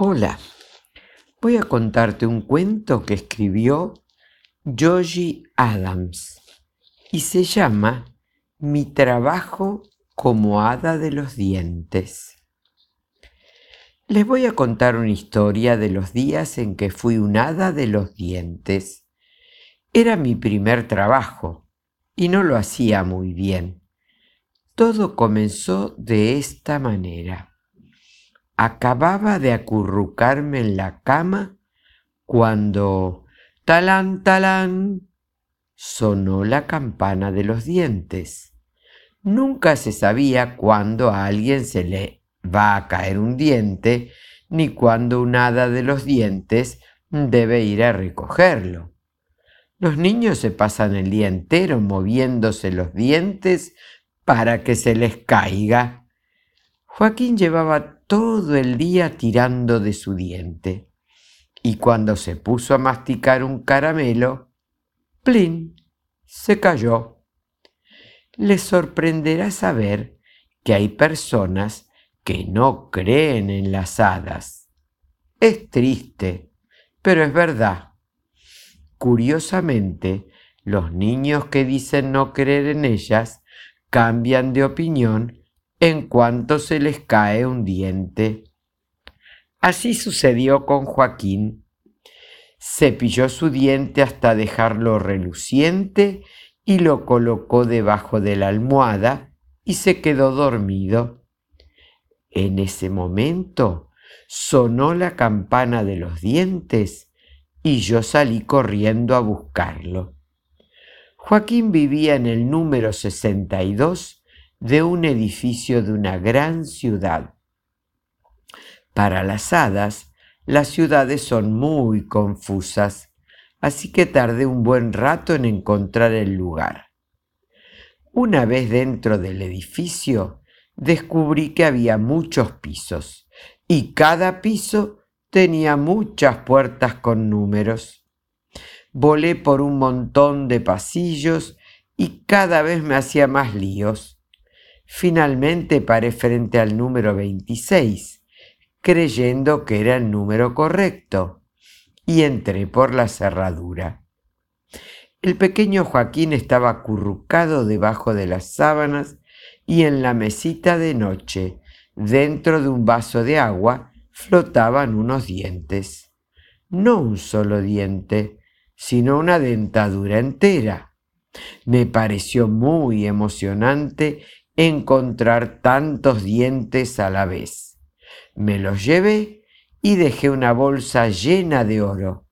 Hola, voy a contarte un cuento que escribió Joji Adams y se llama Mi trabajo como hada de los dientes. Les voy a contar una historia de los días en que fui un hada de los dientes. Era mi primer trabajo y no lo hacía muy bien. Todo comenzó de esta manera. Acababa de acurrucarme en la cama cuando talán, talán, sonó la campana de los dientes. Nunca se sabía cuándo a alguien se le va a caer un diente, ni cuándo un hada de los dientes debe ir a recogerlo. Los niños se pasan el día entero moviéndose los dientes para que se les caiga. Joaquín llevaba todo el día tirando de su diente. Y cuando se puso a masticar un caramelo, ¡plin! se cayó. Les sorprenderá saber que hay personas que no creen en las hadas. Es triste, pero es verdad. Curiosamente, los niños que dicen no creer en ellas cambian de opinión en cuanto se les cae un diente. Así sucedió con Joaquín. Cepilló su diente hasta dejarlo reluciente y lo colocó debajo de la almohada y se quedó dormido. En ese momento sonó la campana de los dientes y yo salí corriendo a buscarlo. Joaquín vivía en el número 62 de un edificio de una gran ciudad. Para las hadas, las ciudades son muy confusas, así que tardé un buen rato en encontrar el lugar. Una vez dentro del edificio, descubrí que había muchos pisos y cada piso tenía muchas puertas con números. Volé por un montón de pasillos y cada vez me hacía más líos. Finalmente paré frente al número 26, creyendo que era el número correcto, y entré por la cerradura. El pequeño Joaquín estaba acurrucado debajo de las sábanas y en la mesita de noche, dentro de un vaso de agua, flotaban unos dientes. No un solo diente, sino una dentadura entera. Me pareció muy emocionante encontrar tantos dientes a la vez. Me los llevé y dejé una bolsa llena de oro.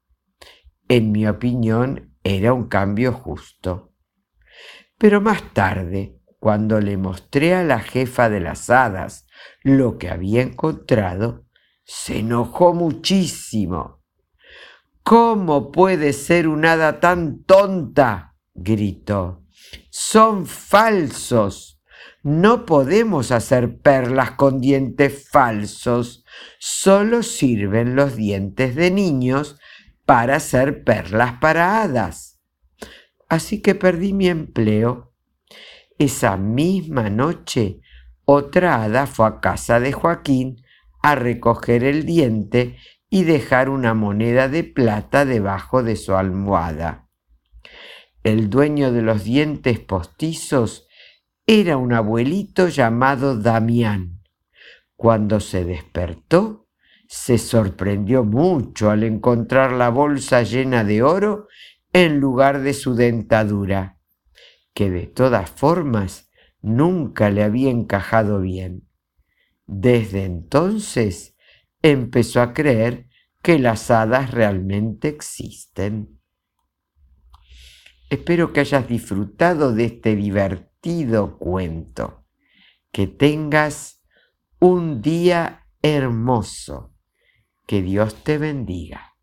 En mi opinión era un cambio justo. Pero más tarde, cuando le mostré a la jefa de las hadas lo que había encontrado, se enojó muchísimo. ¿Cómo puede ser un hada tan tonta? gritó. Son falsos. No podemos hacer perlas con dientes falsos. Solo sirven los dientes de niños para hacer perlas para hadas. Así que perdí mi empleo. Esa misma noche, otra hada fue a casa de Joaquín a recoger el diente y dejar una moneda de plata debajo de su almohada. El dueño de los dientes postizos era un abuelito llamado Damián. Cuando se despertó, se sorprendió mucho al encontrar la bolsa llena de oro en lugar de su dentadura, que de todas formas nunca le había encajado bien. Desde entonces empezó a creer que las hadas realmente existen. Espero que hayas disfrutado de este divertido cuento. Que tengas un día hermoso. Que Dios te bendiga.